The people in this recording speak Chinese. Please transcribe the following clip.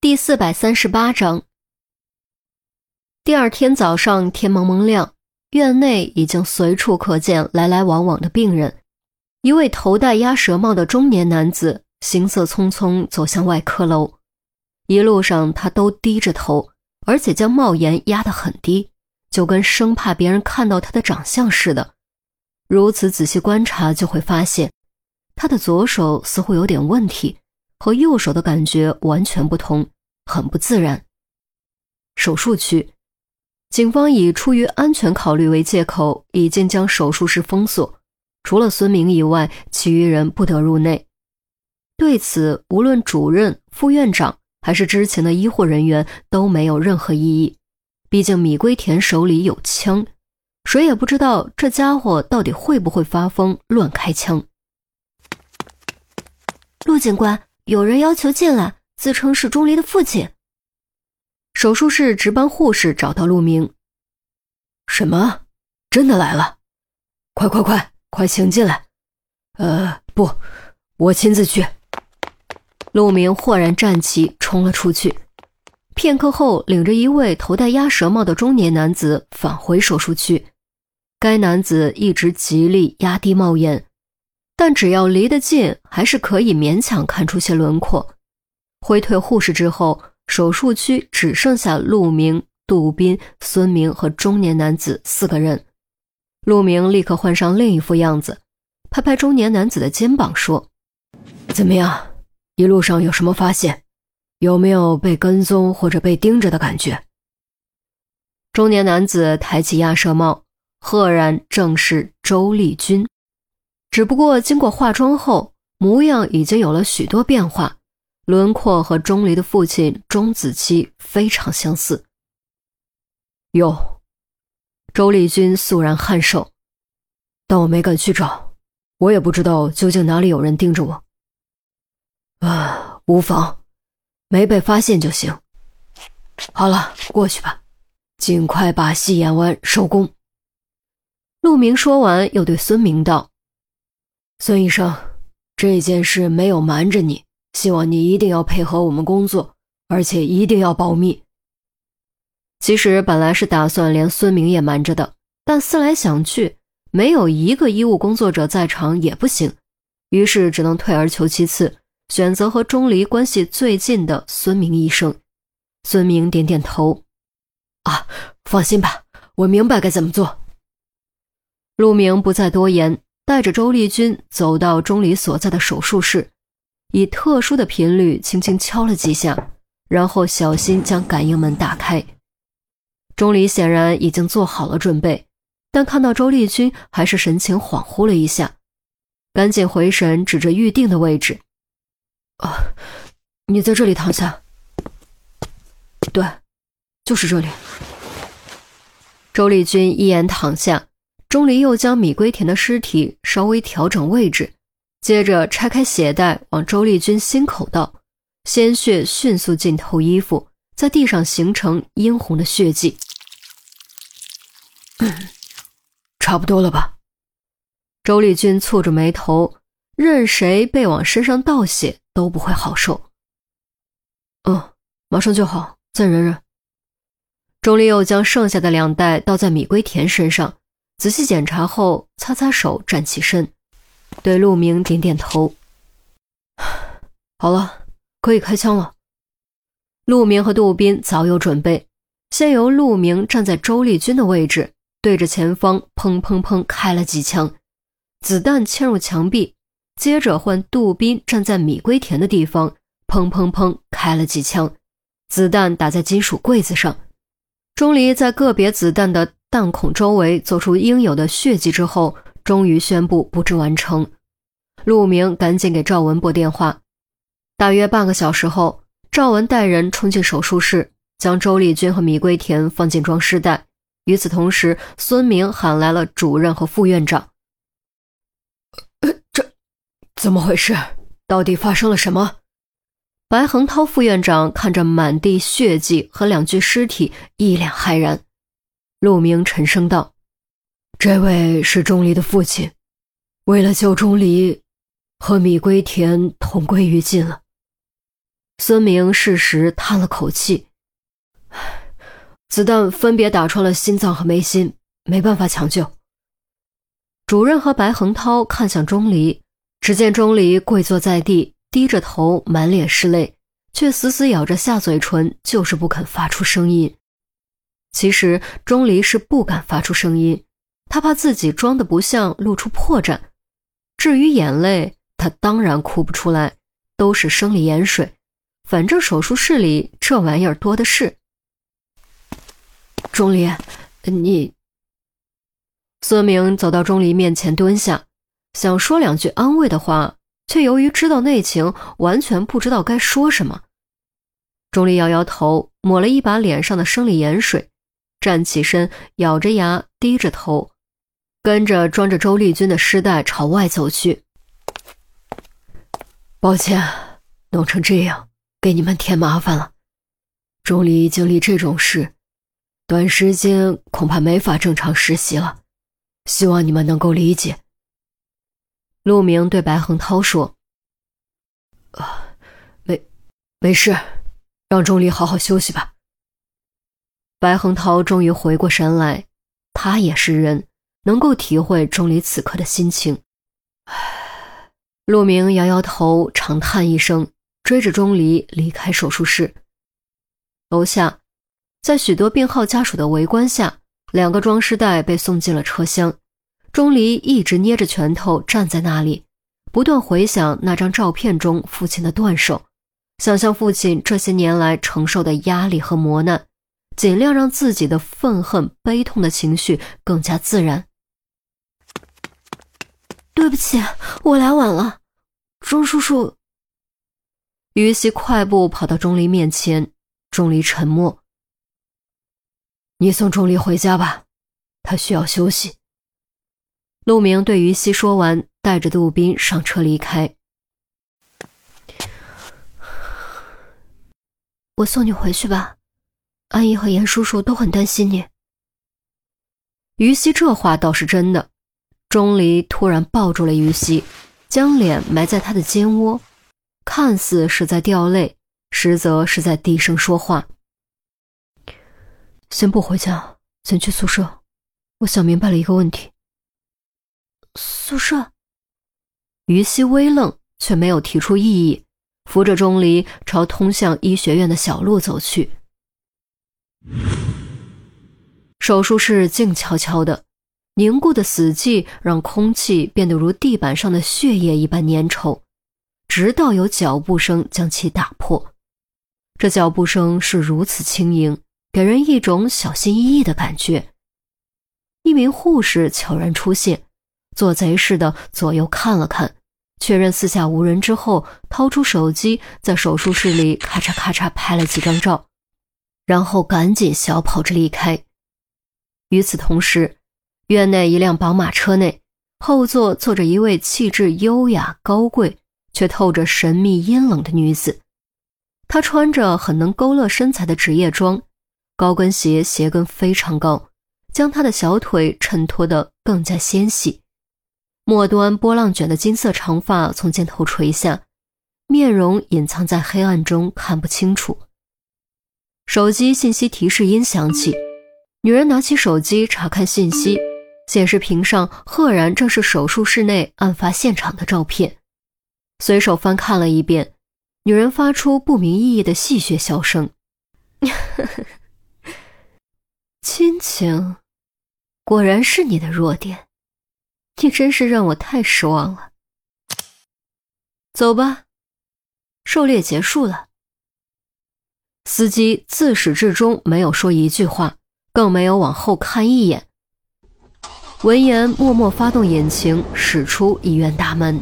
第四百三十八章。第二天早上，天蒙蒙亮，院内已经随处可见来来往往的病人。一位头戴鸭舌帽的中年男子行色匆匆走向外科楼，一路上他都低着头，而且将帽檐压得很低，就跟生怕别人看到他的长相似的。如此仔细观察，就会发现他的左手似乎有点问题。和右手的感觉完全不同，很不自然。手术区，警方以出于安全考虑为借口，已经将手术室封锁，除了孙明以外，其余人不得入内。对此，无论主任、副院长还是之前的医护人员都没有任何异议。毕竟米龟田手里有枪，谁也不知道这家伙到底会不会发疯乱开枪。陆警官。有人要求进来，自称是钟离的父亲。手术室值班护士找到陆明。什么？真的来了？快快快，快请进来！呃，不，我亲自去。陆明豁然站起，冲了出去。片刻后，领着一位头戴鸭舌帽的中年男子返回手术区。该男子一直极力压低帽檐。但只要离得近，还是可以勉强看出些轮廓。挥退护士之后，手术区只剩下陆明、杜斌、孙明和中年男子四个人。陆明立刻换上另一副样子，拍拍中年男子的肩膀说：“怎么样？一路上有什么发现？有没有被跟踪或者被盯着的感觉？”中年男子抬起鸭舌帽，赫然正是周丽君。只不过经过化妆后，模样已经有了许多变化，轮廓和钟离的父亲钟子期非常相似。有，周丽君肃然颔首，但我没敢去找，我也不知道究竟哪里有人盯着我。啊，无妨，没被发现就行。好了，过去吧，尽快把戏演完，收工。陆明说完，又对孙明道。孙医生，这件事没有瞒着你，希望你一定要配合我们工作，而且一定要保密。其实本来是打算连孙明也瞒着的，但思来想去，没有一个医务工作者在场也不行，于是只能退而求其次，选择和钟离关系最近的孙明医生。孙明点点头：“啊，放心吧，我明白该怎么做。”陆明不再多言。带着周丽君走到钟离所在的手术室，以特殊的频率轻轻敲了几下，然后小心将感应门打开。钟离显然已经做好了准备，但看到周丽君还是神情恍惚了一下，赶紧回神，指着预定的位置：“啊，你在这里躺下。对，就是这里。”周丽君一言躺下。钟离又将米龟田的尸体稍微调整位置，接着拆开鞋带，往周丽君心口倒，鲜血迅速浸透衣服，在地上形成殷红的血迹。差不多了吧？周丽君蹙着眉头，任谁被往身上倒血都不会好受。嗯，马上就好，再忍忍。钟离又将剩下的两袋倒在米龟田身上。仔细检查后，擦擦手，站起身，对陆明点点头。好了，可以开枪了。陆明和杜斌早有准备，先由陆明站在周丽君的位置，对着前方砰砰砰开了几枪，子弹嵌入墙壁。接着换杜斌站在米龟田的地方，砰砰砰开了几枪，子弹打在金属柜子上。钟离在个别子弹的。弹孔周围做出应有的血迹之后，终于宣布布置完成。陆明赶紧给赵文拨电话。大约半个小时后，赵文带人冲进手术室，将周丽君和米桂田放进装尸袋。与此同时，孙明喊来了主任和副院长。这怎么回事？到底发生了什么？白恒涛副院长看着满地血迹和两具尸体，一脸骇然。陆明沉声道：“这位是钟离的父亲，为了救钟离，和米龟田同归于尽了。”孙明适时叹了口气：“子弹分别打穿了心脏和眉心，没办法抢救。”主任和白恒涛看向钟离，只见钟离跪坐在地，低着头，满脸是泪，却死死咬着下嘴唇，就是不肯发出声音。其实钟离是不敢发出声音，他怕自己装的不像，露出破绽。至于眼泪，他当然哭不出来，都是生理盐水。反正手术室里这玩意儿多的是。钟离，你……孙明走到钟离面前蹲下，想说两句安慰的话，却由于知道内情，完全不知道该说什么。钟离摇摇头，抹了一把脸上的生理盐水，站起身，咬着牙，低着头，跟着装着周丽君的尸袋朝外走去。抱歉，弄成这样。给你们添麻烦了，钟离经历这种事，短时间恐怕没法正常实习了，希望你们能够理解。陆明对白恒涛说：“啊，没，没事，让钟离好好休息吧。”白恒涛终于回过神来，他也是人，能够体会钟离此刻的心情。陆明摇摇头，长叹一声。追着钟离离开手术室。楼下，在许多病号家属的围观下，两个装尸袋被送进了车厢。钟离一直捏着拳头站在那里，不断回想那张照片中父亲的断手，想象父亲这些年来承受的压力和磨难，尽量让自己的愤恨、悲痛的情绪更加自然。对不起，我来晚了，钟叔叔。于西快步跑到钟离面前，钟离沉默。你送钟离回家吧，他需要休息。陆明对于西说完，带着杜宾上车离开。我送你回去吧，阿姨和严叔叔都很担心你。于西这话倒是真的。钟离突然抱住了于西，将脸埋在他的肩窝。看似是在掉泪，实则是在低声说话。先不回家，先去宿舍。我想明白了一个问题。宿舍？于西微愣，却没有提出异议，扶着钟离朝通向医学院的小路走去。手术室静悄悄的，凝固的死寂让空气变得如地板上的血液一般粘稠。直到有脚步声将其打破，这脚步声是如此轻盈，给人一种小心翼翼的感觉。一名护士悄然出现，做贼似的左右看了看，确认四下无人之后，掏出手机，在手术室里咔嚓咔嚓拍了几张照，然后赶紧小跑着离开。与此同时，院内一辆宝马车内，后座坐着一位气质优雅高贵。却透着神秘阴冷的女子，她穿着很能勾勒身材的职业装，高跟鞋鞋跟非常高，将她的小腿衬托得更加纤细。末端波浪卷的金色长发从肩头垂下，面容隐藏在黑暗中看不清楚。手机信息提示音响起，女人拿起手机查看信息，显示屏上赫然正是手术室内案发现场的照片。随手翻看了一遍，女人发出不明意义的戏谑笑声：“ 亲情，果然是你的弱点，你真是让我太失望了。”走吧，狩猎结束了。司机自始至终没有说一句话，更没有往后看一眼。闻言，默默发动引擎，驶出医院大门。